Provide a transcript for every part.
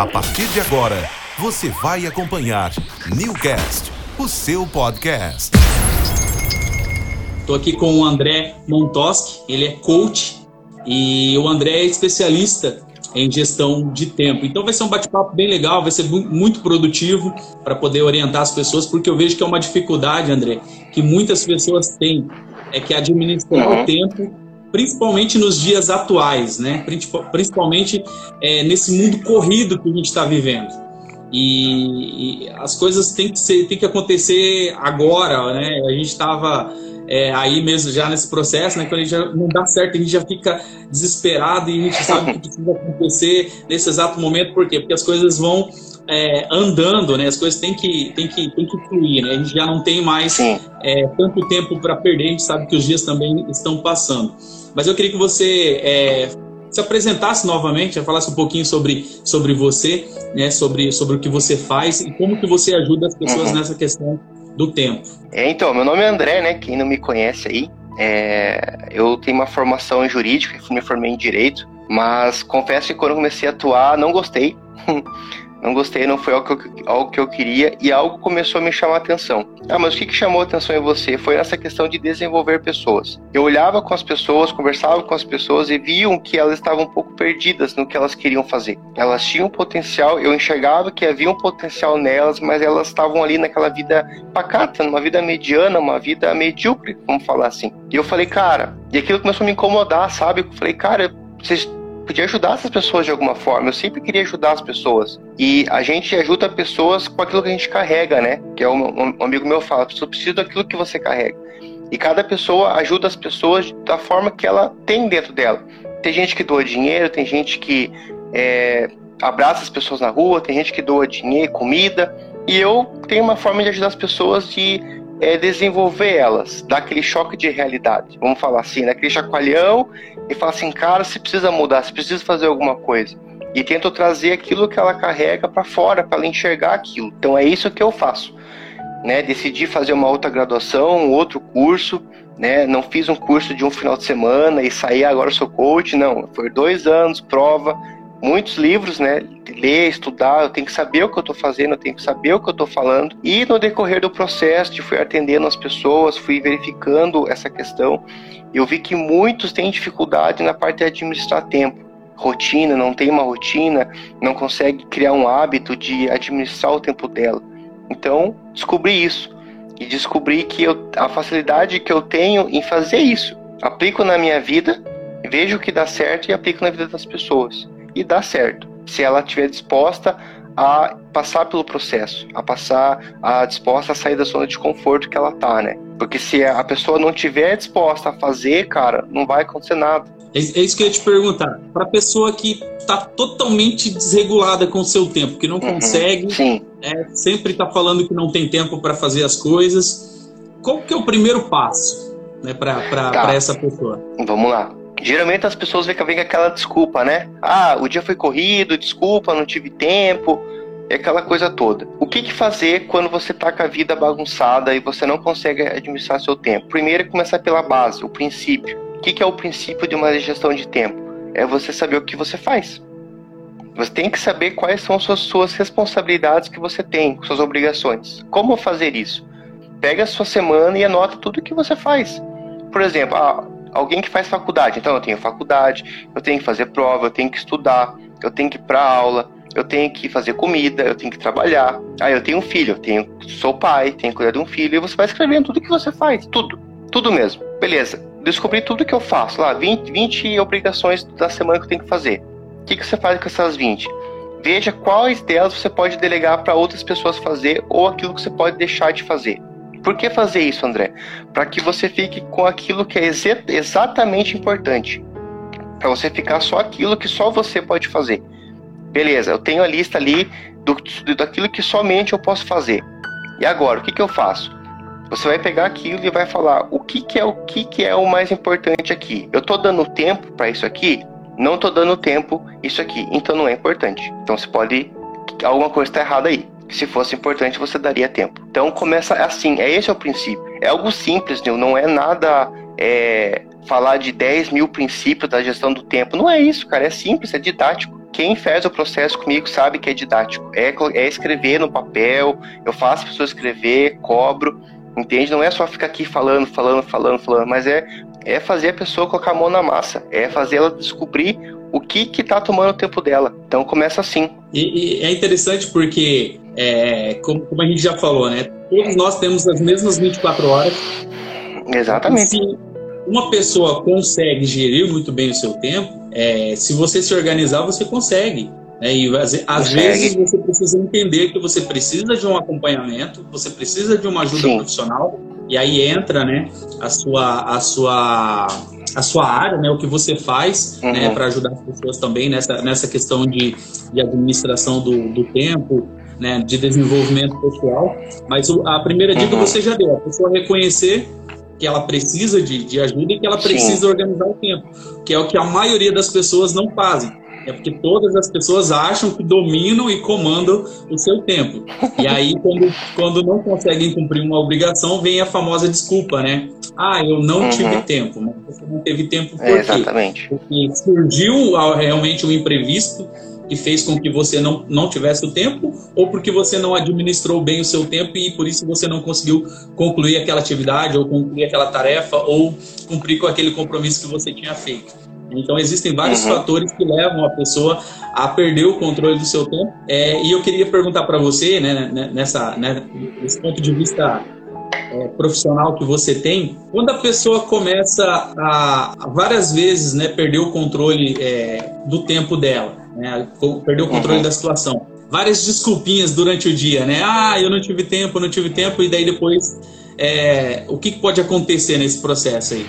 A partir de agora, você vai acompanhar Newcast, o seu podcast. Estou aqui com o André Montoski, ele é coach e o André é especialista em gestão de tempo. Então vai ser um bate-papo bem legal, vai ser muito produtivo para poder orientar as pessoas, porque eu vejo que é uma dificuldade, André, que muitas pessoas têm, é que administrar uhum. o tempo, principalmente nos dias atuais, né? Principalmente é, nesse mundo corrido que a gente está vivendo. E, e, as coisas têm que, ser, têm que acontecer agora, né? A gente estava é, aí mesmo já nesse processo, né? Quando a gente já não dá certo, a gente já fica desesperado e a gente sabe o que precisa acontecer nesse exato momento, por quê? Porque as coisas vão é, andando, né? As coisas têm que, têm que, têm que fluir, né? A gente já não tem mais é, tanto tempo para perder, a gente sabe que os dias também estão passando. Mas eu queria que você é, se apresentasse novamente, falasse um pouquinho sobre, sobre você, né? Sobre, sobre o que você faz e como que você ajuda as pessoas uhum. nessa questão do tempo. É, então, meu nome é André, né? Quem não me conhece aí, é, eu tenho uma formação em jurídica, me formei em direito, mas confesso que quando comecei a atuar, não gostei. não gostei, não foi algo que, eu, algo que eu queria e algo começou a me chamar a atenção. Ah, mas o que, que chamou a atenção em você foi essa questão de desenvolver pessoas. Eu olhava com as pessoas, conversava com as pessoas e viam que elas estavam um pouco perdidas no que elas queriam fazer. Elas tinham potencial, eu enxergava que havia um potencial nelas, mas elas estavam ali naquela vida pacata, numa vida mediana, uma vida medíocre, vamos falar assim. E eu falei, cara, e aquilo começou a me incomodar, sabe? Eu falei, cara, vocês podia ajudar essas pessoas de alguma forma. Eu sempre queria ajudar as pessoas. E a gente ajuda pessoas com aquilo que a gente carrega, né? Que é um, um amigo meu fala, a pessoa precisa daquilo que você carrega. E cada pessoa ajuda as pessoas da forma que ela tem dentro dela. Tem gente que doa dinheiro, tem gente que é, abraça as pessoas na rua, tem gente que doa dinheiro, comida. E eu tenho uma forma de ajudar as pessoas de é, desenvolver elas, dar aquele choque de realidade. Vamos falar assim, né? aquele chacoalhão e fala assim, cara, você precisa mudar, você precisa fazer alguma coisa. E tento trazer aquilo que ela carrega para fora, para ela enxergar aquilo. Então é isso que eu faço. Né? Decidi fazer uma outra graduação, um outro curso, né? Não fiz um curso de um final de semana e saí agora sou coach, não. Foi dois anos, prova, muitos livros, né? Ler, estudar, eu tenho que saber o que eu estou fazendo, eu tenho que saber o que eu estou falando. E no decorrer do processo, fui atendendo as pessoas, fui verificando essa questão. Eu vi que muitos têm dificuldade na parte de administrar tempo. Rotina, não tem uma rotina, não consegue criar um hábito de administrar o tempo dela. Então, descobri isso. E descobri que eu, a facilidade que eu tenho em fazer isso. Aplico na minha vida, vejo o que dá certo e aplico na vida das pessoas e dá certo. Se ela estiver disposta a passar pelo processo, a passar, a disposta a sair da zona de conforto que ela tá, né? Porque se a pessoa não tiver disposta a fazer, cara, não vai acontecer nada. É, é isso que eu ia te perguntar. Para pessoa que está totalmente desregulada com o seu tempo, que não uhum, consegue, é, sempre está falando que não tem tempo para fazer as coisas, qual que é o primeiro passo né, para tá. essa pessoa? Vamos lá. Geralmente as pessoas vêm com aquela desculpa, né? Ah, o dia foi corrido, desculpa, não tive tempo, é aquela coisa toda. O que, que fazer quando você tá com a vida bagunçada e você não consegue administrar seu tempo? Primeiro é começar pela base, o princípio. O que, que é o princípio de uma gestão de tempo? É você saber o que você faz. Você tem que saber quais são as suas, suas responsabilidades que você tem, suas obrigações. Como fazer isso? Pega a sua semana e anota tudo o que você faz. Por exemplo, ah, alguém que faz faculdade. Então eu tenho faculdade, eu tenho que fazer prova, eu tenho que estudar, eu tenho que ir para aula, eu tenho que fazer comida, eu tenho que trabalhar. Aí eu tenho um filho, eu tenho, sou pai, tenho que cuidar de um filho, e você vai escrevendo tudo que você faz, tudo, tudo mesmo. Beleza, descobri tudo que eu faço, lá, 20, 20 obrigações da semana que eu tenho que fazer. O que, que você faz com essas 20? Veja quais delas você pode delegar para outras pessoas fazer ou aquilo que você pode deixar de fazer. Por que fazer isso, André? Para que você fique com aquilo que é exatamente importante. Para você ficar só aquilo que só você pode fazer. Beleza, eu tenho a lista ali do, daquilo que somente eu posso fazer. E agora, o que, que eu faço? Você vai pegar aquilo e vai falar o que, que é o que, que é o mais importante aqui. Eu estou dando tempo para isso aqui? Não estou dando tempo isso aqui, então não é importante. Então você pode alguma coisa está errada aí se fosse importante você daria tempo. Então começa assim, é esse é o princípio. É algo simples, não é nada é, falar de 10 mil princípios da gestão do tempo. Não é isso, cara, é simples, é didático. quem faz o processo comigo sabe que é didático. É, é escrever no papel, eu faço a pessoa escrever, cobro, entende? Não é só ficar aqui falando, falando, falando, falando, mas é, é fazer a pessoa colocar a mão na massa, é fazer ela descobrir o que que tá tomando o tempo dela. Então começa assim. E, e é interessante porque, é, como, como, a gente já falou, né? Todos nós temos as mesmas 24 horas. Exatamente. Se uma pessoa consegue gerir muito bem o seu tempo, é, se você se organizar, você consegue. Né? E às, às vezes você precisa entender que você precisa de um acompanhamento, você precisa de uma ajuda Sim. profissional, e aí entra né, a, sua, a, sua, a sua área, né, o que você faz né, uhum. né, para ajudar as pessoas também nessa, nessa questão de, de administração do, do tempo, né, de desenvolvimento pessoal. Mas a primeira dica uhum. você já deu, a pessoa reconhecer que ela precisa de, de ajuda e que ela precisa Sim. organizar o tempo, que é o que a maioria das pessoas não fazem. É porque todas as pessoas acham que dominam e comandam o seu tempo. E aí, quando, quando não conseguem cumprir uma obrigação, vem a famosa desculpa, né? Ah, eu não uhum. tive tempo. Mas você não teve tempo por é, Exatamente. Porque surgiu realmente um imprevisto que fez com que você não, não tivesse o tempo, ou porque você não administrou bem o seu tempo e por isso você não conseguiu concluir aquela atividade, ou concluir aquela tarefa, ou cumprir com aquele compromisso que você tinha feito. Então existem vários uhum. fatores que levam a pessoa a perder o controle do seu tempo. É, e eu queria perguntar para você, né, né, nessa, né, nesse ponto de vista é, profissional que você tem, quando a pessoa começa a, a várias vezes né, perder o controle é, do tempo dela, né? Perdeu o controle uhum. da situação. Várias desculpinhas durante o dia, né? Ah, eu não tive tempo, não tive tempo, e daí depois é, o que pode acontecer nesse processo aí?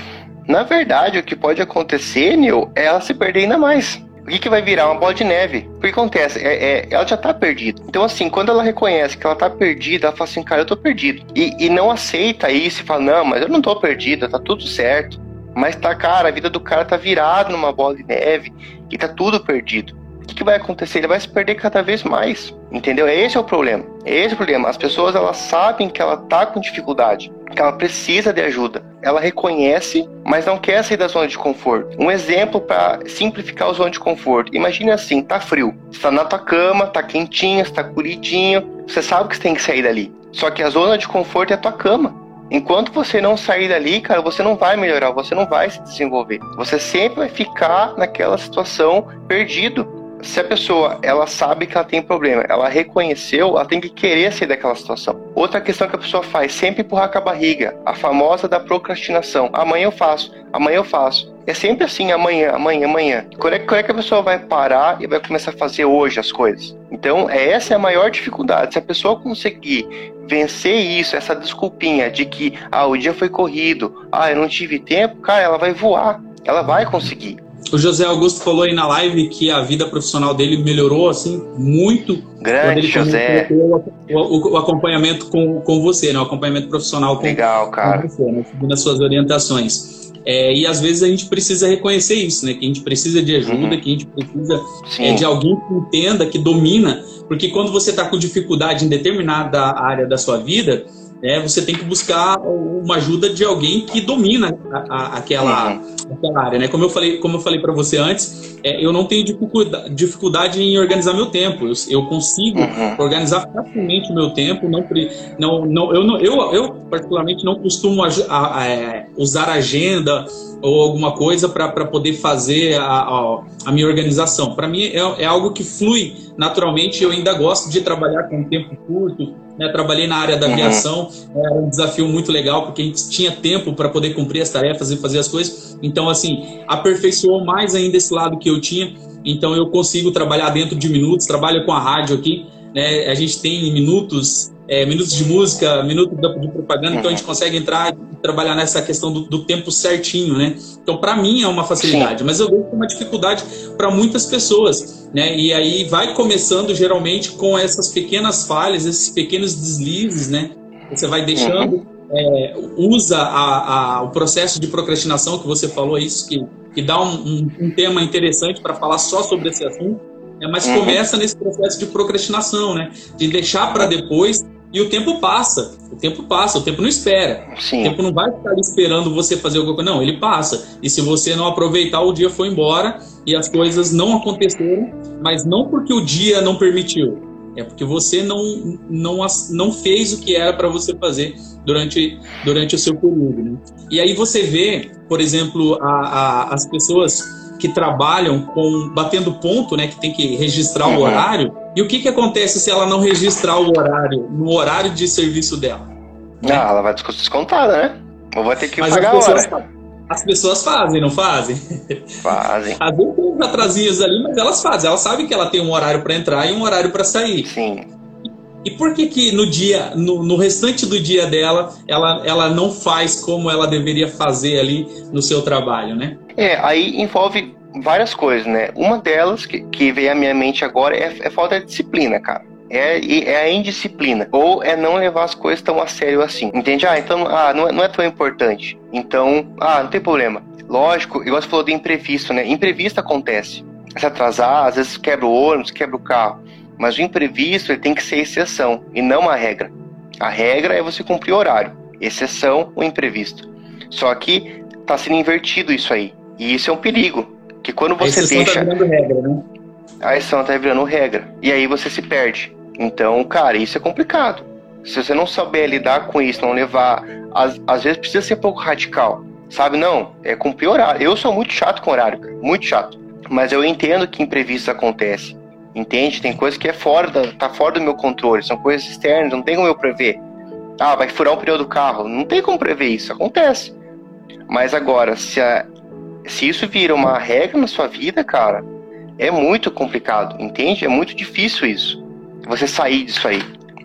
Na verdade, o que pode acontecer, Neil, é ela se perder ainda mais. O que, que vai virar? Uma bola de neve. O que acontece? É, é, ela já tá perdida. Então, assim, quando ela reconhece que ela tá perdida, ela fala assim, cara, eu tô perdido. E, e não aceita isso e fala, não, mas eu não tô perdida, tá tudo certo. Mas tá, cara, a vida do cara tá virada numa bola de neve e tá tudo perdido que, que vai acontecer? Ele vai se perder cada vez mais. Entendeu? Esse é o problema. Esse é o problema. As pessoas elas sabem que ela tá com dificuldade, que ela precisa de ajuda. Ela reconhece, mas não quer sair da zona de conforto. Um exemplo para simplificar a zona de conforto. Imagine assim, tá frio. Você tá na tua cama, tá quentinho, está curidinho. Você sabe que você tem que sair dali. Só que a zona de conforto é a tua cama. Enquanto você não sair dali, cara, você não vai melhorar, você não vai se desenvolver. Você sempre vai ficar naquela situação perdido se a pessoa ela sabe que ela tem problema, ela reconheceu, ela tem que querer sair daquela situação. Outra questão que a pessoa faz, sempre empurrar com a barriga, a famosa da procrastinação. Amanhã eu faço, amanhã eu faço. É sempre assim, amanhã, amanhã, amanhã. Quando é, quando é que a pessoa vai parar e vai começar a fazer hoje as coisas? Então, essa é a maior dificuldade. Se a pessoa conseguir vencer isso, essa desculpinha de que ah, o dia foi corrido, ah, eu não tive tempo, cara, ela vai voar. Ela vai conseguir. O José Augusto falou aí na live que a vida profissional dele melhorou assim muito. Grande José. O, o, o, acompanhamento com, com você, né? O acompanhamento profissional com, Legal, cara. com você, né? Seguindo as suas orientações. É, e às vezes a gente precisa reconhecer isso, né? Que a gente precisa de ajuda, uhum. que a gente precisa é, de alguém que entenda, que domina. Porque quando você está com dificuldade em determinada área da sua vida, é, você tem que buscar uma ajuda de alguém que domina a, a, aquela, uhum. aquela área, né? Como eu falei, como eu falei para você antes, é, eu não tenho dificuldade, em organizar meu tempo. Eu, eu consigo uhum. organizar facilmente o meu tempo. Não, não, não, eu, não, eu, eu particularmente não costumo a, é, usar agenda ou alguma coisa para poder fazer a, a, a minha organização. Para mim é, é algo que flui naturalmente. Eu ainda gosto de trabalhar com tempo curto né, trabalhei na área da uhum. aviação, era um desafio muito legal, porque a gente tinha tempo para poder cumprir as tarefas e fazer as coisas. Então, assim, aperfeiçoou mais ainda esse lado que eu tinha. Então, eu consigo trabalhar dentro de minutos, trabalho com a rádio aqui. Né? A gente tem minutos é, minutos de música, minutos de propaganda, então a gente consegue entrar e trabalhar nessa questão do, do tempo certinho, né? Então, para mim é uma facilidade, Sim. mas eu vejo que é uma dificuldade para muitas pessoas, né? E aí vai começando geralmente com essas pequenas falhas, esses pequenos deslizes, né? Você vai deixando, uhum. é, usa a, a, o processo de procrastinação que você falou, isso que, que dá um, um, um tema interessante para falar só sobre esse assunto, né? mas uhum. começa nesse processo de procrastinação, né? De deixar para depois E o tempo passa, o tempo passa, o tempo não espera. Sim. O tempo não vai ficar esperando você fazer alguma coisa. Não, ele passa. E se você não aproveitar, o dia foi embora e as coisas não aconteceram, mas não porque o dia não permitiu. É porque você não, não, não fez o que era para você fazer durante, durante o seu período. Né? E aí você vê, por exemplo, a, a, as pessoas que trabalham com batendo ponto, né, que tem que registrar uhum. o horário. E o que, que acontece se ela não registrar o horário no horário de serviço dela? Né? Ah, ela vai descontada, né? Ou vai ter que Mas pagar a hora. As pessoas fazem, não fazem? Fazem. Às vezes tem uns atrasinhos ali, mas elas fazem. Elas sabem que ela tem um horário para entrar e um horário para sair. Sim. E por que que no dia, no, no, restante do dia dela, ela, ela não faz como ela deveria fazer ali no seu trabalho, né? É, aí envolve várias coisas, né? Uma delas que, que veio à minha mente agora é, é falta de disciplina, cara. É, é, a indisciplina. Ou é não levar as coisas tão a sério assim. Entende? Ah, então ah, não, é, não é tão importante. Então, ah, não tem problema. Lógico, igual você falou do imprevisto, né? Imprevisto acontece. Se atrasar, às vezes quebra o ônibus, quebra o carro. Mas o imprevisto ele tem que ser exceção e não a regra. A regra é você cumprir o horário. Exceção, o imprevisto. Só que está sendo invertido isso aí. E isso é um perigo. Que quando você a tá deixa. Tá regra, né? A exceção tá virando regra. E aí você se perde. Então, cara, isso é complicado. Se você não souber lidar com isso, não levar. Às, às vezes precisa ser um pouco radical. Sabe, não, é cumprir horário. Eu sou muito chato com horário, cara. Muito chato. Mas eu entendo que imprevistos acontecem. Entende? Tem coisas que é fora da, tá fora do meu controle, são coisas externas, não tem como eu prever. Ah, vai furar o pneu do carro. Não tem como prever isso, acontece. Mas agora, se, a, se isso vira uma regra na sua vida, cara, é muito complicado, entende? É muito difícil isso. Você sair disso aí.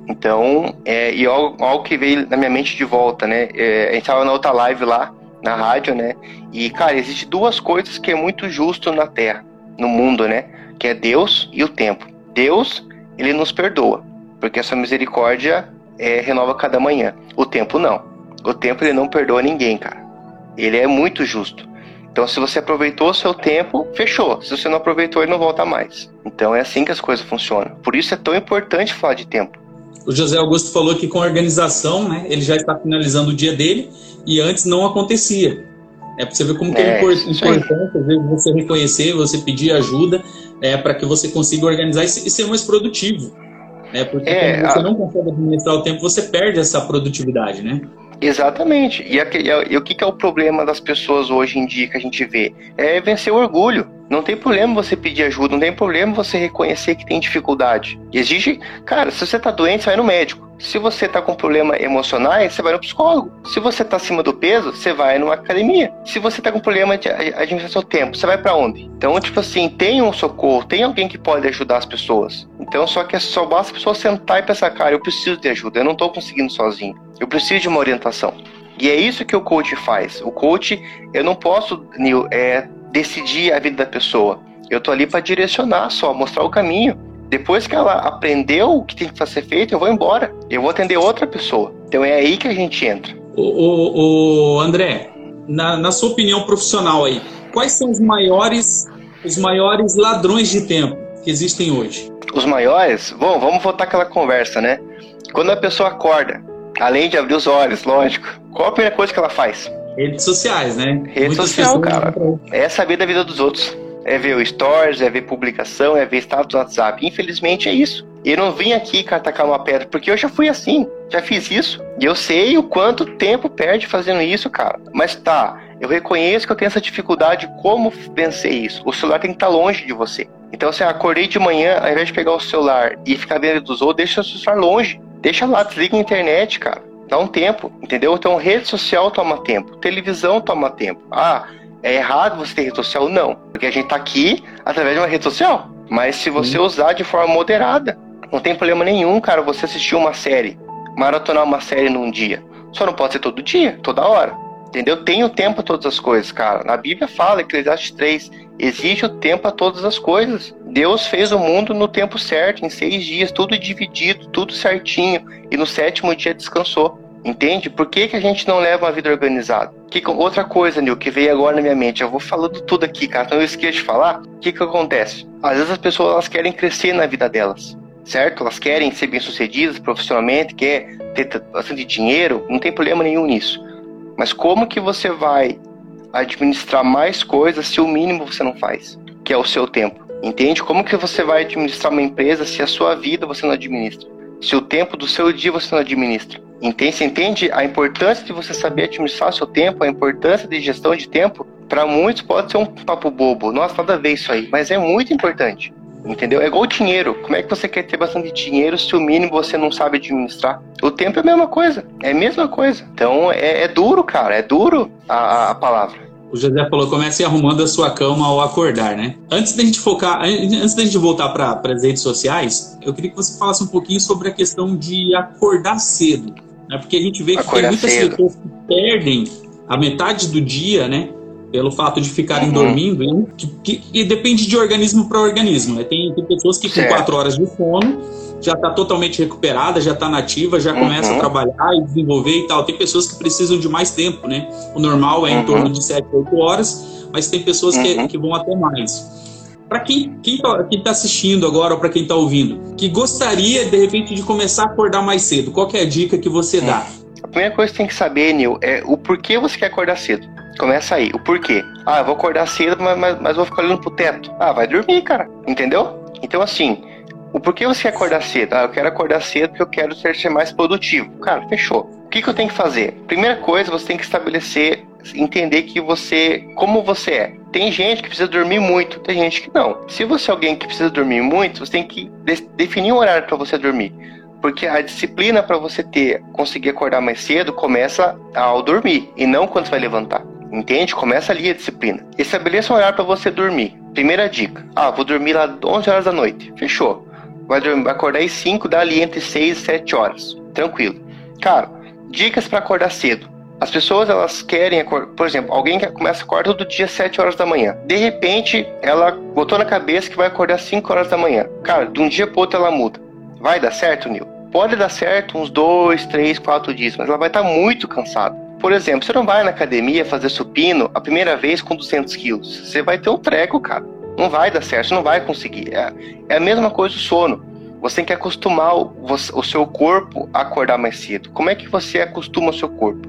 Então, é, e algo, algo que veio na minha mente de volta, né? É, a gente tava na outra live lá, na rádio, né? E, cara, existe duas coisas que é muito justo na Terra, no mundo, né? Que é Deus e o tempo. Deus, ele nos perdoa, porque a sua misericórdia é, renova cada manhã. O tempo não. O tempo ele não perdoa ninguém, cara. Ele é muito justo. Então, se você aproveitou o seu tempo, fechou. Se você não aproveitou, ele não volta mais. Então, é assim que as coisas funcionam. Por isso é tão importante falar de tempo. O José Augusto falou que com a organização, né, ele já está finalizando o dia dele e antes não acontecia. É para você ver como que é, é importante, às vezes, você reconhecer, você pedir ajuda é, para que você consiga organizar e, ser mais produtivo. Né? Porque é, quando você a... não consegue administrar o tempo, você perde essa produtividade, né? Exatamente. E, e, e, o que, que, é o problema das pessoas hoje em dia que a gente vê? É vencer o orgulho. Não tem problema você pedir ajuda, não tem problema você reconhecer que tem dificuldade. Exige, cara, se você tá doente, você vai no médico. Se você tá com problemas emocionais, você vai no psicólogo. Se você tá acima do peso, você vai numa academia. Se você tá com problema de administrar seu tempo, você vai para onde? Então, tipo assim, tem um socorro, tem alguém que pode ajudar as pessoas. Então, só que é só basta a pessoa sentar e pensar, cara, eu preciso de ajuda, eu não tô conseguindo sozinho. Eu preciso de uma orientação. E é isso que o coach faz. O coach, eu não posso, Neil, é, decidir a vida da pessoa. Eu tô ali para direcionar só, mostrar o caminho. Depois que ela aprendeu o que tem que ser feito, eu vou embora. Eu vou atender outra pessoa. Então é aí que a gente entra. O, André, na, na, sua opinião profissional aí, quais são os maiores, os maiores ladrões de tempo que existem hoje? Os maiores? Bom, vamos voltar aquela conversa, né? Quando a pessoa acorda, além de abrir os olhos, lógico, qual a primeira coisa que ela faz? Redes sociais, né? Rede Muitas social, cara. É saber da vida dos outros. É ver o stories, é ver publicação, é ver status do WhatsApp. Infelizmente é isso. Eu não vim aqui atacar uma pedra, porque eu já fui assim, já fiz isso. E eu sei o quanto tempo perde fazendo isso, cara. Mas tá, eu reconheço que eu tenho essa dificuldade, como vencer isso? O celular tem que estar longe de você. Então, se eu acordei de manhã, ao invés de pegar o celular e ficar vendo dos outros, deixa o celular longe. Deixa lá, desliga a internet, cara. Dá um tempo, entendeu? Então, rede social toma tempo, televisão toma tempo. Ah, é errado você ter rede social? Não, porque a gente tá aqui através de uma rede social. Mas se você usar de forma moderada, não tem problema nenhum, cara, você assistir uma série, maratonar uma série num dia. Só não pode ser todo dia, toda hora. Entendeu? Tem o tempo a todas as coisas, cara. Na Bíblia fala, Eclesiastes 3, existe o tempo a todas as coisas. Deus fez o mundo no tempo certo, em seis dias, tudo dividido, tudo certinho, e no sétimo dia descansou. Entende? Por que, que a gente não leva uma vida organizada? Que, outra coisa, Nil, que veio agora na minha mente, eu vou falando tudo aqui, cara, então eu esqueço de falar. O que, que acontece? Às vezes as pessoas elas querem crescer na vida delas. certo? Elas querem ser bem-sucedidas profissionalmente, quer ter bastante dinheiro, não tem problema nenhum nisso. Mas como que você vai administrar mais coisas se o mínimo você não faz, que é o seu tempo? Entende? Como que você vai administrar uma empresa se a sua vida você não administra? Se o tempo do seu dia você não administra? Entende? Você entende a importância de você saber administrar o seu tempo, a importância de gestão de tempo? Para muitos pode ser um papo bobo. Nossa, nada a ver isso aí. Mas é muito importante. Entendeu? É igual o dinheiro. Como é que você quer ter bastante dinheiro se o mínimo você não sabe administrar? O tempo é a mesma coisa. É a mesma coisa. Então é, é duro, cara. É duro a, a palavra. O José falou, comece arrumando a sua cama ao acordar, né? Antes da gente focar, antes da gente voltar para as redes sociais, eu queria que você falasse um pouquinho sobre a questão de acordar cedo, né? Porque a gente vê que acordar tem muitas cedo. pessoas que perdem a metade do dia, né? Pelo fato de ficarem uhum. dormindo, que, que, que, depende de organismo para organismo. Né? Tem, tem pessoas que com certo. quatro horas de sono já está totalmente recuperada, já está nativa, já uhum. começa a trabalhar e desenvolver e tal. Tem pessoas que precisam de mais tempo, né? O normal é em uhum. torno de 7, 8 horas, mas tem pessoas que, uhum. que vão até mais. Para quem está tá assistindo agora ou para quem está ouvindo, que gostaria de repente de começar a acordar mais cedo, qual é a dica que você dá? A primeira coisa que tem que saber, Nil, é o porquê você quer acordar cedo. Começa aí, o porquê. Ah, eu vou acordar cedo, mas, mas, mas vou ficar olhando pro teto. Ah, vai dormir, cara. Entendeu? Então, assim, o porquê você quer acordar cedo? Ah, eu quero acordar cedo porque eu quero ser, ser mais produtivo. Cara, fechou. O que, que eu tenho que fazer? Primeira coisa, você tem que estabelecer, entender que você, como você é. Tem gente que precisa dormir muito, tem gente que não. Se você é alguém que precisa dormir muito, você tem que de definir um horário para você dormir. Porque a disciplina para você ter, conseguir acordar mais cedo, começa ao dormir e não quando você vai levantar. Entende? Começa ali a disciplina. Estabeleça um horário para você dormir. Primeira dica. Ah, vou dormir lá 11 horas da noite. Fechou vai, dormir, acordar às 5, dá ali entre 6 e 7 horas. Tranquilo. Cara, dicas para acordar cedo. As pessoas elas querem acordar, por exemplo, alguém que começa a acordar todo dia às 7 horas da manhã. De repente, ela botou na cabeça que vai acordar às 5 horas da manhã. Cara, de um dia pro outro ela muda. Vai dar certo, Nil? Pode dar certo uns 2, 3, 4 dias, mas ela vai estar tá muito cansada. Por exemplo, você não vai na academia fazer supino a primeira vez com 200 quilos. Você vai ter um treco, cara. Não vai dar certo, não vai conseguir. É, é a mesma coisa o sono. Você tem que acostumar o, o, seu corpo a acordar mais cedo. Como é que você acostuma o seu corpo?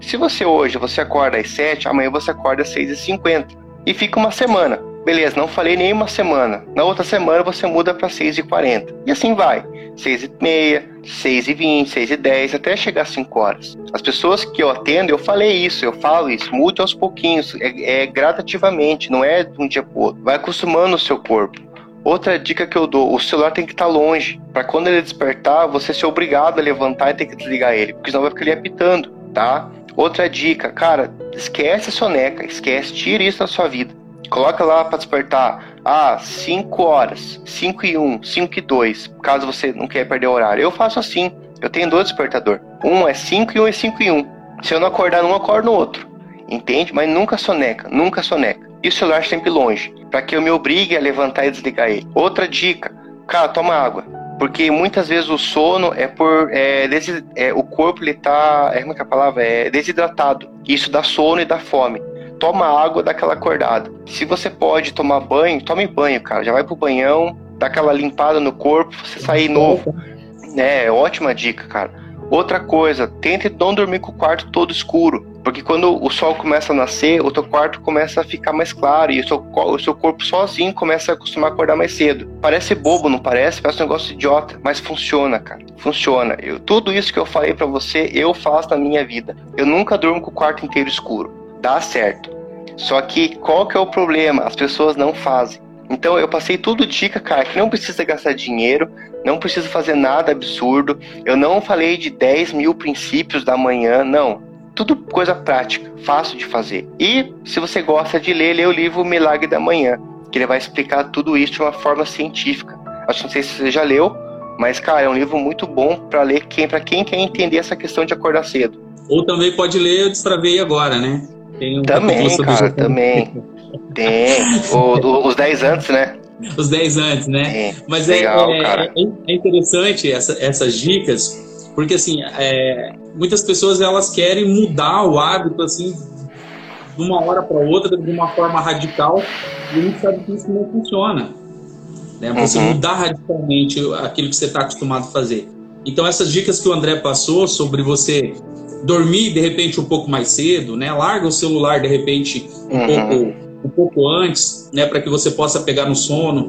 Se você hoje você acorda às 7, amanhã você acorda às 6h50. E fica uma semana. Beleza, não falei nem uma semana. Na outra semana você muda para 6h40. E assim vai. 6h30, 6h20, 6h10, até chegar às 5 horas. As pessoas que eu atendo, eu falei isso, eu falo isso, mude aos pouquinhos, é, é gradativamente, não é de um dia pro outro. Vai acostumando o seu corpo. Outra dica que eu dou, o celular tem que estar longe, para quando ele despertar, você ser obrigado a levantar e ter que desligar ele, porque senão vai ficar ali apitando, tá? Outra dica, cara, esquece a soneca, esquece, tira isso da sua vida. Coloca lá para despertar, ah, 5 horas, 5 e 1, 5 e 2, caso você não quer perder o horário. Eu faço assim, eu tenho dois despertador. Um é 5 e um é 5 e 1. Se eu não acordar num, acordo no outro. Entende? Mas nunca soneca, nunca soneca. E o celular sempre longe, para que eu me obrigue a levantar e desligar ele. Outra dica, cara, toma água. Porque muitas vezes o sono é por. É, desi, é, o corpo ele tá. É, como é que é a palavra? É desidratado. Isso dá sono e dá fome toma água, dá aquela acordada. Se você pode tomar banho, tome banho, cara. Já vai pro banhão, dá aquela limpada no corpo, você sair novo. É, ótima dica, cara. Outra coisa, tente não dormir com o quarto todo escuro. Porque quando o sol começa a nascer, o teu quarto começa a ficar mais claro e o seu, o seu corpo sozinho começa a acostumar a acordar mais cedo. Parece bobo, não parece? Parece um negócio idiota, mas funciona, cara. Funciona. Eu, tudo isso que eu falei para você, eu faço na minha vida. Eu nunca durmo com o quarto inteiro escuro dá certo. Só que qual que é o problema? As pessoas não fazem. Então eu passei tudo dica, cara, que não precisa gastar dinheiro, não precisa fazer nada absurdo. Eu não falei de 10 mil princípios da manhã, não. Tudo coisa prática, fácil de fazer. E se você gosta de ler, lê o livro Milagre da Manhã, que ele vai explicar tudo isso de uma forma científica. Acho que não sei se você já leu, mas cara, é um livro muito bom para ler quem para quem quer entender essa questão de acordar cedo. Ou também pode ler Eu Destravei Agora, né? Tem um também, cara, também. Tem. O, os 10 antes, né? Os 10 antes, né? Mas é, Legal, é, é, é, interessante essa, essas dicas, porque assim, é, muitas pessoas elas querem mudar o hábito assim de uma hora para outra de uma forma radical e a gente sabe que isso não funciona. né? Você uhum. mudar radicalmente aquilo que você está acostumado a fazer. Então essas dicas que o André passou sobre você dormir de repente um pouco mais cedo, né? Larga o celular de repente um uhum. pouco um pouco antes, né? Para que você possa pegar no sono.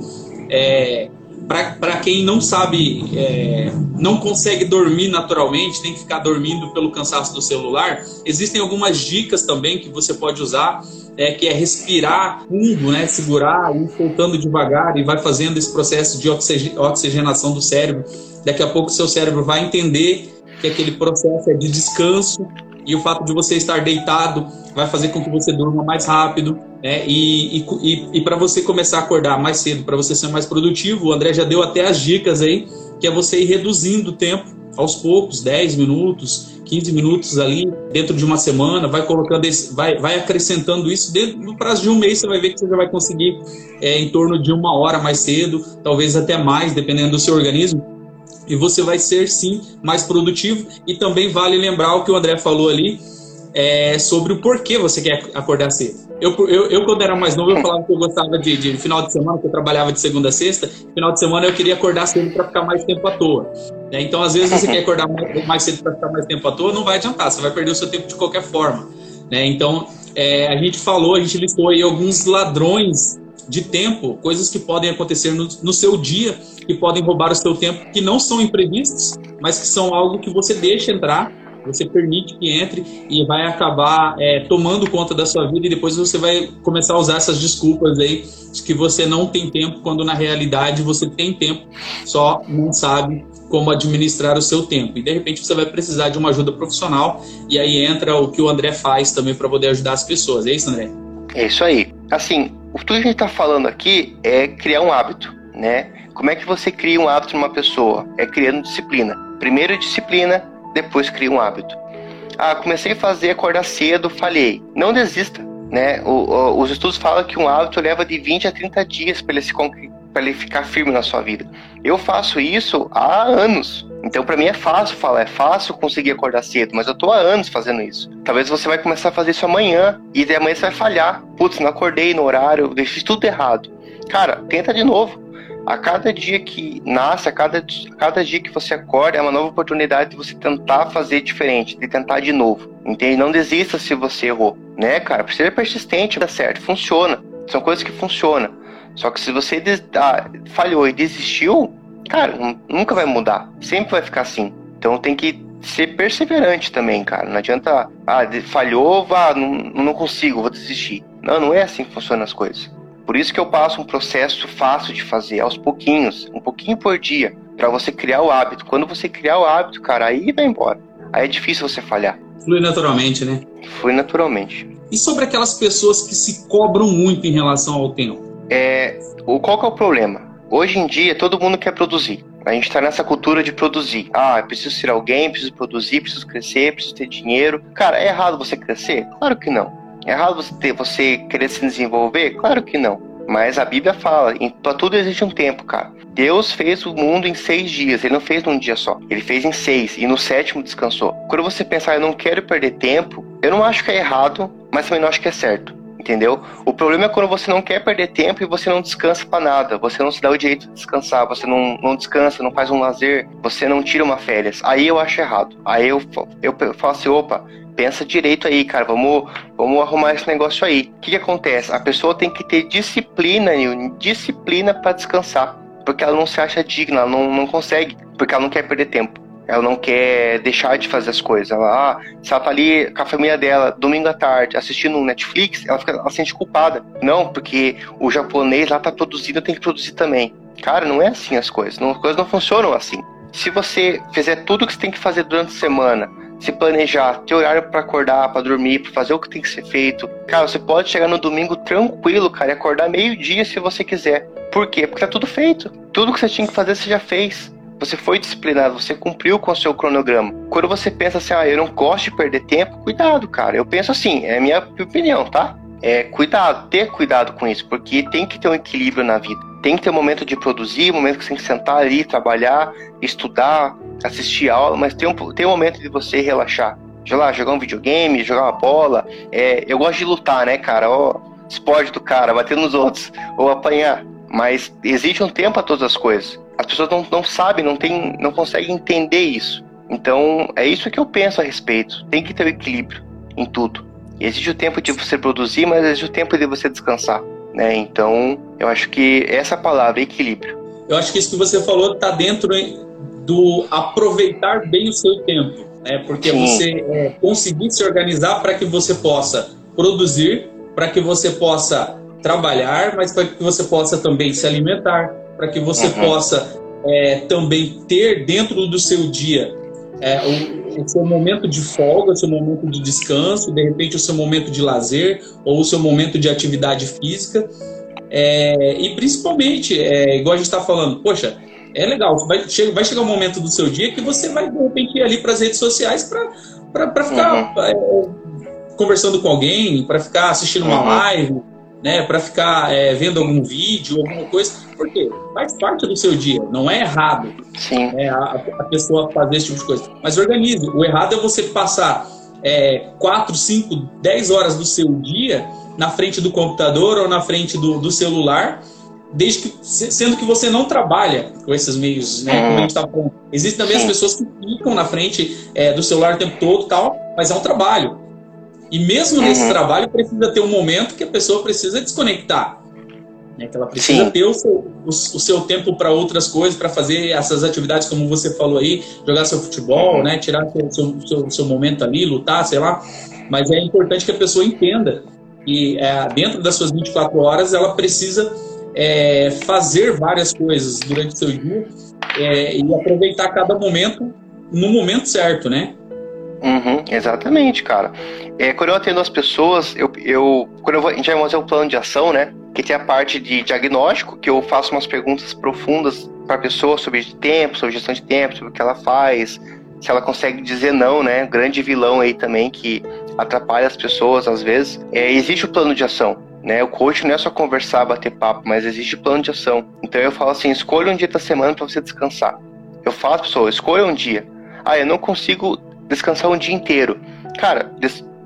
É, para quem não sabe, é, não consegue dormir naturalmente, tem que ficar dormindo pelo cansaço do celular, existem algumas dicas também que você pode usar, é, que é respirar fundo, né, segurar, ir soltando devagar e vai fazendo esse processo de oxigenação do cérebro. Daqui a pouco o seu cérebro vai entender que aquele processo é de descanso e o fato de você estar deitado vai fazer com que você durma mais rápido. Né? E, e, e para você começar a acordar mais cedo, para você ser mais produtivo, o André já deu até as dicas aí, que é você ir reduzindo o tempo aos poucos, 10 minutos, 15 minutos ali, dentro de uma semana, vai colocando esse, vai, vai acrescentando isso. Dentro, no prazo de um mês, você vai ver que você já vai conseguir é, em torno de uma hora mais cedo, talvez até mais, dependendo do seu organismo e você vai ser sim mais produtivo. E também vale lembrar o que o André falou ali é, sobre o porquê você quer acordar cedo. Eu, eu, eu, quando era mais novo, eu falava que eu gostava de, de, final de semana, que eu trabalhava de segunda a sexta. Final de semana eu queria acordar cedo para ficar mais tempo à toa. É, então, às vezes, você quer acordar mais cedo para ficar mais tempo à toa, não vai adiantar, você vai perder o seu tempo de qualquer forma. Né? Então, é, a gente falou, a gente listou aí alguns ladrões de tempo, coisas que podem acontecer no, no, seu dia, que podem roubar o seu tempo, que não são imprevistos, mas que são algo que você deixa entrar, você permite que entre e vai acabar é, tomando conta da sua vida e depois você vai começar a usar essas desculpas aí de que você não tem tempo, quando na realidade você tem tempo, só não sabe como administrar o seu tempo. E de repente você vai precisar de uma ajuda profissional e aí entra o que o André faz também para poder ajudar as pessoas. É isso, André? É isso aí. Assim, o que a gente está falando aqui é criar um hábito, né? Como é que você cria um hábito numa pessoa? É criando disciplina. Primeiro disciplina, depois cria um hábito. Ah, comecei a fazer acordar cedo, falhei. Não desista, né? O, o, os estudos falam que um hábito leva de 20 a 30 dias para ele, se, ele ficar firme na sua vida. Eu faço isso há anos. Então, para mim é fácil falar, é fácil conseguir acordar cedo, mas eu tô há anos fazendo isso. Talvez você vai começar a fazer isso amanhã e de amanhã você vai falhar. Putz, não acordei no horário, deixei tudo errado. Cara, tenta de novo. A cada dia que nasce, a cada, a cada dia que você acorda, é uma nova oportunidade de você tentar fazer diferente, de tentar de novo. Entende? Não desista se você errou, né, cara? Precisa ser persistente, dá certo, funciona. São coisas que funcionam. Só que se você ah, falhou e desistiu, cara, nunca vai mudar. Sempre vai ficar assim. Então tem que ser perseverante também, cara. Não adianta, ah, falhou, vá, não, não consigo, vou desistir. Não, não é assim que funcionam as coisas. Por isso que eu passo um processo fácil de fazer, aos pouquinhos, um pouquinho por dia, para você criar o hábito. Quando você criar o hábito, cara, aí vai embora. Aí é difícil você falhar. Flui naturalmente, né? Flui naturalmente. E sobre aquelas pessoas que se cobram muito em relação ao tempo? É, o, qual que é o problema? Hoje em dia, todo mundo quer produzir. A gente está nessa cultura de produzir. Ah, preciso ser alguém, preciso produzir, preciso crescer, preciso ter dinheiro. Cara, é errado você crescer? Claro que não. É errado você, ter, você querer se desenvolver? Claro que não. Mas a Bíblia fala, para tudo existe um tempo, cara. Deus fez o mundo em seis dias, ele não fez num dia só. Ele fez em seis e no sétimo descansou. Quando você pensar, eu não quero perder tempo, eu não acho que é errado, mas também não acho que é certo entendeu? O problema é quando você não quer perder tempo e você não descansa para nada, você não se dá o direito de descansar, você não, não descansa, não faz um lazer, você não tira uma férias. Aí eu acho errado. Aí eu, eu falo assim, opa, pensa direito aí, cara, vamos, vamos arrumar esse negócio aí. O que, que acontece? A pessoa tem que ter disciplina, disciplina para descansar, porque ela não se acha digna, ela não, não consegue, porque ela não quer perder tempo. Ela não quer deixar de fazer as coisas. Ela, ah, se ela tá ali com a família dela, domingo à tarde, assistindo um Netflix, ela, fica, ela sente culpada. Não, porque o japonês lá tá produzindo, tem que produzir também. Cara, não é assim as coisas. Não, as coisas não funcionam assim. Se você fizer tudo o que você tem que fazer durante a semana, se planejar, ter horário para acordar, para dormir, para fazer o que tem que ser feito, cara, você pode chegar no domingo tranquilo, cara, e acordar meio-dia se você quiser. Por quê? Porque tá tudo feito. Tudo que você tinha que fazer, você já fez. Você foi disciplinado, você cumpriu com o seu cronograma. Quando você pensa assim, ah, eu não gosto de perder tempo, cuidado, cara. Eu penso assim, é a minha opinião, tá? É cuidado, ter cuidado com isso, porque tem que ter um equilíbrio na vida. Tem que ter um momento de produzir, um momento que você tem que sentar ali, trabalhar, estudar, assistir aula, mas tem um, tem um momento de você relaxar. Lá, jogar um videogame, jogar uma bola. É, eu gosto de lutar, né, cara? Ó, esporte do cara, bater nos outros, ou apanhar. Mas existe um tempo a todas as coisas. As pessoas não, não sabem, não, tem, não conseguem entender isso. Então, é isso que eu penso a respeito. Tem que ter um equilíbrio em tudo. Existe o tempo de você produzir, mas existe o tempo de você descansar. Né? Então, eu acho que essa palavra, equilíbrio. Eu acho que isso que você falou está dentro do aproveitar bem o seu tempo. Né? Porque Sim. você é, conseguir se organizar para que você possa produzir, para que você possa trabalhar, mas para que você possa também se alimentar, para que você uhum. possa é, também ter dentro do seu dia é, o, o, seu momento de folga, o seu momento de descanso, de repente o seu momento de lazer ou o seu momento de atividade física. É, e principalmente, é, igual a gente está falando, poxa, é legal, vai, chega, vai chegar um momento do seu dia que você vai de repente ir ali para as redes sociais para ficar uhum. é, conversando com alguém, para ficar assistindo uma uhum. live né, para ficar é, vendo algum vídeo, alguma coisa, porque faz parte do seu dia, não é errado Sim. Né, a, a, pessoa fazer esse tipo de coisa. Mas organize. O errado é você passar é, 4, 5, 10 horas do seu dia na frente do computador ou na frente do, do celular, desde que, sendo que você não trabalha com esses meios, né? Como a gente tá falando. Existem também Sim. as pessoas que ficam na frente é, do celular o tempo todo tal, mas é um trabalho. E mesmo nesse uhum. trabalho, precisa ter um momento que a pessoa precisa desconectar. Né? Que ela precisa Sim. ter o seu, o, o seu tempo para outras coisas, para fazer essas atividades, como você falou aí, jogar seu futebol, uhum. né? tirar seu, seu, seu, seu, momento ali, lutar, sei lá. Mas é importante que a pessoa entenda que é, dentro das suas 24 horas ela precisa é, fazer várias coisas durante o seu dia é, e aproveitar cada momento no momento certo, né? Uhum, exatamente, cara. É, quando eu atendo as pessoas, eu, eu quando eu vou, a gente vai fazer um plano de ação, né? Que tem a parte de diagnóstico, que eu faço umas perguntas profundas para a pessoa sobre tempo, sobre gestão de tempo, sobre o que ela faz, se ela consegue dizer não, né? Grande vilão aí também que atrapalha as pessoas às vezes. É, existe o plano de ação. Né, o coach não é só conversar, bater papo, mas existe plano de ação. Então eu falo assim: escolha um dia da semana para você descansar. Eu falo para pessoa: escolha um dia. Ah, eu não consigo descansar um dia inteiro. Cara,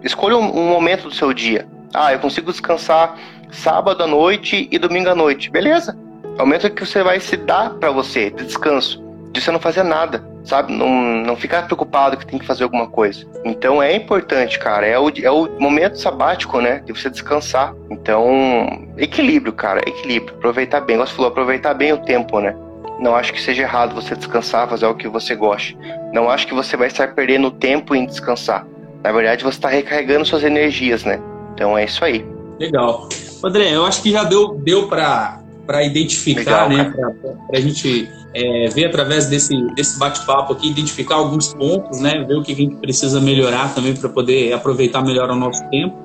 escolha um, um momento do seu dia. Ah, eu consigo descansar sábado à noite e domingo à noite. Beleza. É o momento que você vai se dar para você, de descanso. De você não fazer nada, sabe? Não, não ficar preocupado que tem que fazer alguma coisa. Então é importante, cara. É o, é o momento sabático, né? De você descansar. Então, equilíbrio, cara. Equilíbrio. Aproveitar bem. Você falou, aproveitar bem o tempo, né? Não acho que seja errado você descansar, fazer o que você goste. Não acho que você vai estar perdendo tempo em descansar. Na verdade, você está recarregando suas energias, né? Então é isso aí. Legal. André, eu acho que já deu, deu para identificar, Legal, né? Para a gente é, ver através desse, desse bate-papo aqui, identificar alguns pontos, né? Ver o que a gente precisa melhorar também para poder aproveitar melhor o nosso tempo.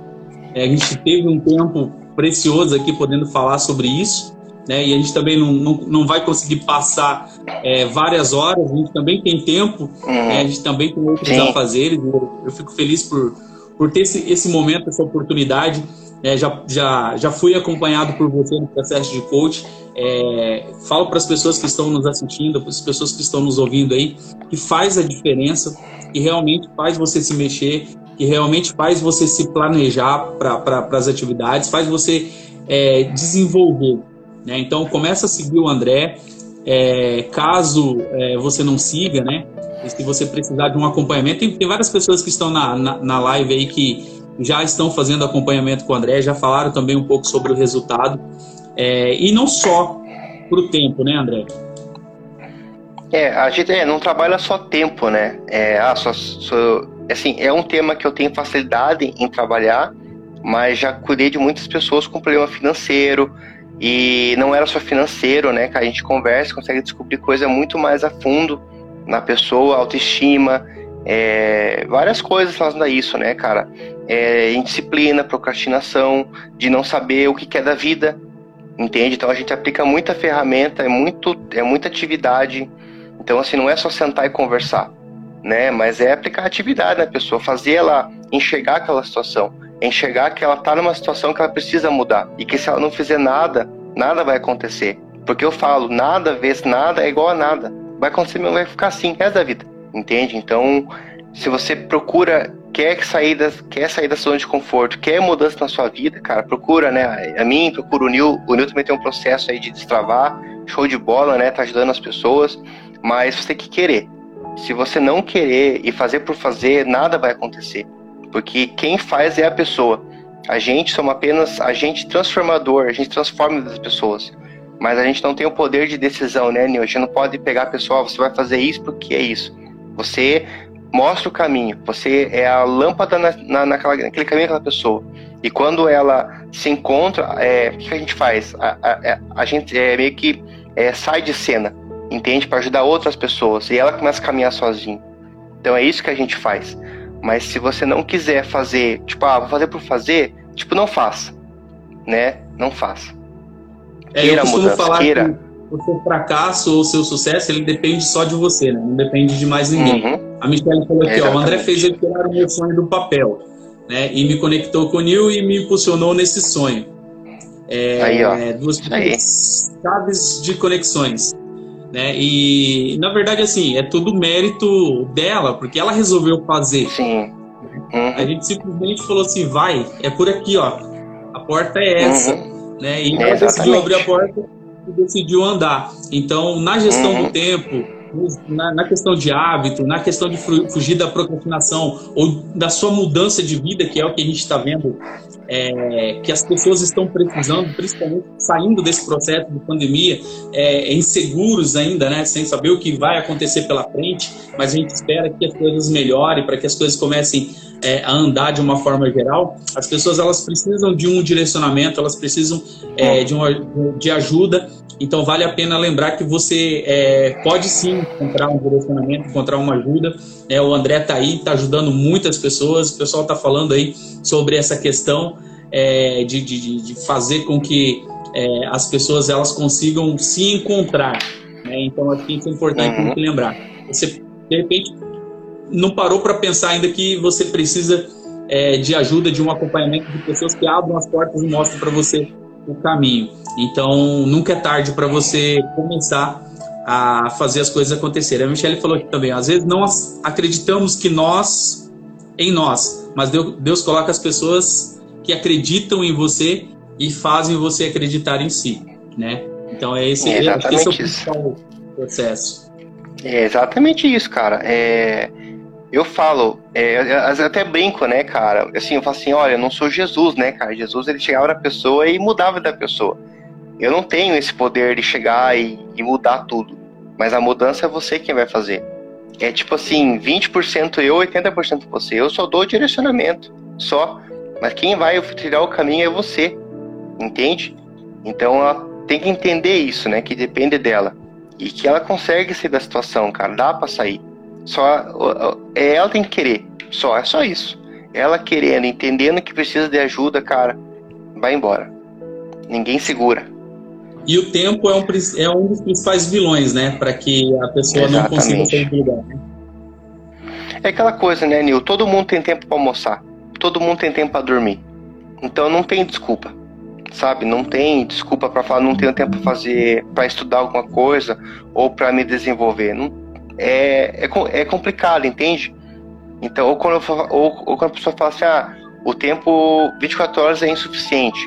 É, a gente teve um tempo precioso aqui podendo falar sobre isso né? E a gente também não, não, não vai conseguir passar é, várias horas, a gente também tem tempo, uhum. né? a gente também tem outros Sim. afazeres. Eu, eu fico feliz por, por ter esse, esse momento, essa oportunidade. É, já, já, já fui acompanhado por você no processo de coach. É, falo para as pessoas que estão nos assistindo, para as pessoas que estão nos ouvindo aí, que faz a diferença, que realmente faz você se mexer, que realmente faz você se planejar para pra, as atividades, faz você é, desenvolver. Né? Então começa a seguir o André. É, caso é, você não siga, né? E se você precisar de um acompanhamento, tem, tem várias pessoas que estão na, na, na, live aí que já estão fazendo acompanhamento com o André, já falaram também um pouco sobre o resultado. É, e não só para o tempo, né, André? É, a gente é, não trabalha só tempo, né? É, ah, só, só, assim, é um tema que eu tenho facilidade em trabalhar, mas já cuidei de muitas pessoas com problema financeiro, e não era só financeiro, né? Que a gente conversa, consegue descobrir coisa muito mais a fundo na pessoa, autoestima, é, várias coisas relacionadas a isso, né, cara? É, indisciplina, procrastinação, de não saber o que é da vida, entende? Então a gente aplica muita ferramenta, é, muito, é muita atividade. Então, assim, não é só sentar e conversar, né? Mas é aplicar atividade na pessoa, fazer ela enxergar aquela situação enxergar que ela está numa situação que ela precisa mudar e que se ela não fizer nada, nada vai acontecer. Porque eu falo, nada vezes nada é igual a nada. Vai acontecer, vai ficar assim, é da vida, entende? Então, se você procura quer sair, da, quer sair da zona de conforto, quer mudança na sua vida, cara, procura, né? A mim, procura o Nil. O Nil também tem um processo aí de destravar, show de bola, né? Tá ajudando as pessoas, mas você tem que querer. Se você não querer e fazer por fazer, nada vai acontecer. Porque quem faz é a pessoa. A gente somos apenas agente transformador, a gente transforma as pessoas. Mas a gente não tem o poder de decisão, né, Nil? A gente não pode pegar a pessoa, você vai fazer isso porque é isso. Você mostra o caminho, você é a lâmpada na, na, naquela, naquele caminho daquela pessoa. E quando ela se encontra, é, o que a gente faz? A, a, é, a gente é, meio que é, sai de cena, entende? Para ajudar outras pessoas. E ela começa a caminhar sozinha. Então é isso que a gente faz. Mas se você não quiser fazer, tipo, ah, vou fazer por fazer, tipo, não faça. Né? Não faça. É, queira eu mudança, falar queira. Que o seu fracasso ou o seu sucesso, ele depende só de você, né? Não depende de mais ninguém. Uhum. A Michelle falou aqui, ó, o André fez eu tirar o meu sonho do papel, né? E me conectou com o Nil e me impulsionou nesse sonho. É, aí, ó. Duas chaves de conexões. Né? E, na verdade, assim, é tudo mérito dela, porque ela resolveu fazer. Sim. Uhum. A gente simplesmente falou assim, vai, é por aqui, ó. A porta é essa. Uhum. Né? E ela decidiu abrir a porta e decidiu andar. Então, na gestão uhum. do tempo, na, na, questão de hábito, na questão de fugir da procrastinação ou da sua mudança de vida, que é o que a gente está vendo, é, que as pessoas estão precisando, principalmente saindo desse processo de pandemia, é, inseguros ainda, né, sem saber o que vai acontecer pela frente, mas a gente espera que as coisas melhorem, para que as coisas comecem é, a andar de uma forma geral. As pessoas elas precisam de um direcionamento, elas precisam é, de, uma, de ajuda então vale a pena lembrar que você é, pode sim encontrar um direcionamento, encontrar uma ajuda. É, o André está aí, está ajudando muitas pessoas. O pessoal está falando aí sobre essa questão é, de, de, de, fazer com que é, as pessoas elas consigam se encontrar. Né? Então acho que isso é importante uhum. lembrar. Você de repente não parou para pensar ainda que você precisa é, de ajuda, de um acompanhamento de pessoas que abram as portas e mostrem para você o caminho. Então, nunca é tarde para você começar a fazer as coisas acontecerem. A Michelle falou aqui também, às vezes nós acreditamos que nós, em nós, mas Deus, Deus coloca as pessoas que acreditam em você e fazem você acreditar em si, né? Então é esse, é exatamente esse é o principal processo. É exatamente isso, cara. É, eu falo, é, eu até brinco, né, cara? Assim, eu falo assim, olha, eu não sou Jesus, né, cara? Jesus ele chegava na pessoa e mudava da pessoa. Eu não tenho esse poder de chegar e, e mudar tudo. Mas a mudança é você quem vai fazer. É tipo assim, 20% eu, 80% você. Eu só dou o direcionamento, só. Mas quem vai trilhar o caminho é você. Entende? Então ela tem que entender isso, né? Que depende dela. E que ela consegue sair da situação, cara. Dá pra sair. Só é ela tem que querer. Só, é só isso. Ela querendo, entendendo que precisa de ajuda, cara, vai embora. Ninguém segura. E o tempo é um, é um dos principais vilões, né? Para que a pessoa Exatamente. não consiga sair do lugar. Né? É aquela coisa, né, Nil? Todo mundo tem tempo para almoçar. Todo mundo tem tempo para dormir. Então não tem desculpa. Sabe? Não tem desculpa para falar, não tenho tempo para fazer, para estudar alguma coisa ou para me desenvolver. Não, é, é, é complicado, entende? Então, ou quando, eu, ou, ou quando a pessoa fala assim, ah, o tempo 24 horas é insuficiente.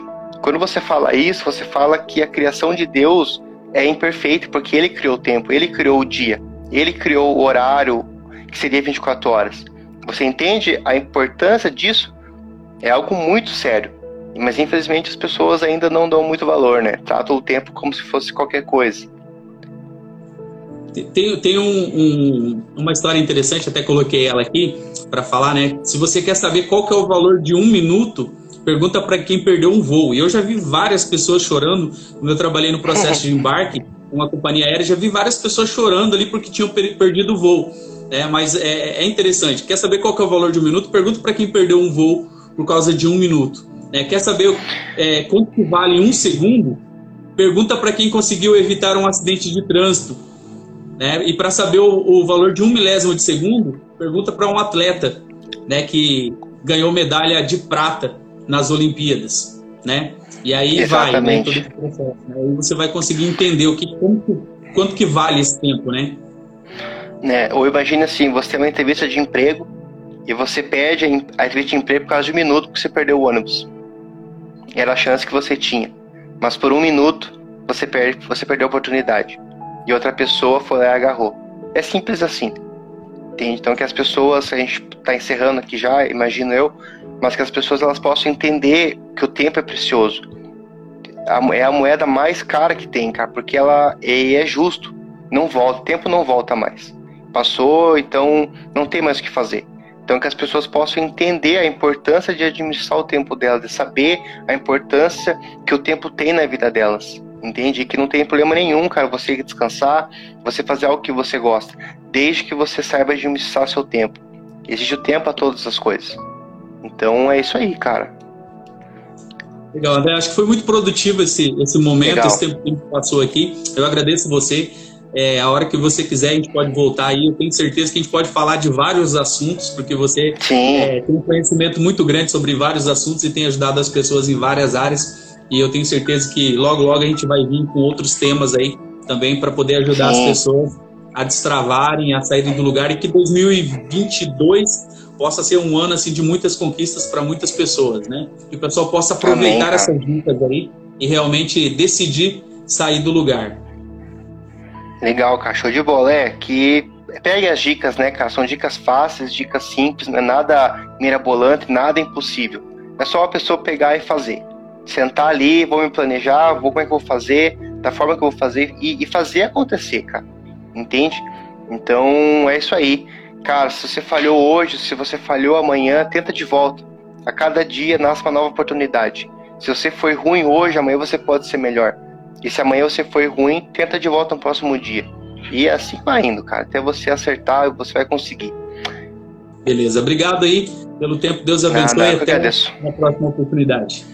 Quando você fala isso, você fala que a criação de Deus é imperfeita, porque ele criou o tempo, ele criou o dia, ele criou o horário que seria 24 horas. Você entende a importância disso? É algo muito sério. Mas infelizmente as pessoas ainda não dão muito valor, né? Tratam o tempo como se fosse qualquer coisa. Tem, tem um, um, uma história interessante, até coloquei ela aqui para falar, né? Se você quer saber qual que é o valor de um minuto, pergunta para quem perdeu um voo. E eu já vi várias pessoas chorando quando eu trabalhei no processo de embarque, uma companhia aérea, já vi várias pessoas chorando ali porque tinham perdido o voo. É, mas é, é interessante. Quer saber qual que é o valor de um minuto? Pergunta para quem perdeu um voo por causa de um minuto. É, quer saber é, quanto vale um segundo? Pergunta para quem conseguiu evitar um acidente de trânsito. Né? E para saber o, o, valor de um milésimo de segundo, pergunta para um atleta né, que ganhou medalha de prata nas Olimpíadas, né? E aí Exatamente. vai, né, todo processo. Né? Aí você vai conseguir entender o que, quanto, quanto que vale esse tempo, né? né? Ou imagine assim, você tem uma entrevista de emprego e você perde a entrevista de emprego por causa de um minuto que você perdeu o ônibus. Era a chance que você tinha. Mas por um minuto você, perde, você perdeu a oportunidade. E outra pessoa foi lá e agarrou. É simples assim. Entende? Então que as pessoas, a gente está encerrando aqui já, imagino eu, mas que as pessoas elas possam entender que o tempo é precioso. É a moeda mais cara que tem, cara, porque ela é, justo. Não volta, o tempo não volta mais. Passou, então não tem mais o que fazer. Então, que as pessoas possam entender a importância de administrar o tempo delas, de saber a importância que o tempo tem na vida delas. Entende? Que não tem problema nenhum, cara, você descansar, você fazer algo que você gosta, desde que você saiba administrar seu tempo. Existe o tempo a todas as coisas. Então é isso aí, cara. Legal, André. Acho que foi muito produtivo esse, esse momento, Legal. esse tempo que passou aqui. Eu agradeço você. É, a hora que você quiser, a gente pode voltar aí. Eu tenho certeza que a gente pode falar de vários assuntos, porque você é, tem um conhecimento muito grande sobre vários assuntos e tem ajudado as pessoas em várias áreas. E eu tenho certeza que logo, logo a gente vai vir com outros temas aí também para poder ajudar Sim. as pessoas a destravarem, a saírem do lugar e que 2022 possa ser um ano assim de muitas conquistas para muitas pessoas, né? Que o pessoal possa aproveitar Amém, essas dicas aí e realmente decidir sair do lugar. Legal, cara, show de bola. É que pegue as dicas, né, cara? São dicas fáceis, dicas simples, não é nada mirabolante, nada impossível. É só a pessoa pegar e fazer. Sentar ali, vou me planejar, vou como é que eu vou fazer, da forma que eu vou fazer e, e fazer acontecer, cara. Entende? Então é isso aí. Cara, se você falhou hoje, se você falhou amanhã, tenta de volta. A cada dia nasce uma nova oportunidade. Se você foi ruim hoje, amanhã você pode ser melhor. E se amanhã você foi ruim, tenta de volta no próximo dia. E assim vai indo, cara. Até você acertar, você vai conseguir. Beleza. Obrigado aí pelo tempo. Deus abençoe. Nada, eu agradeço. Na próxima oportunidade.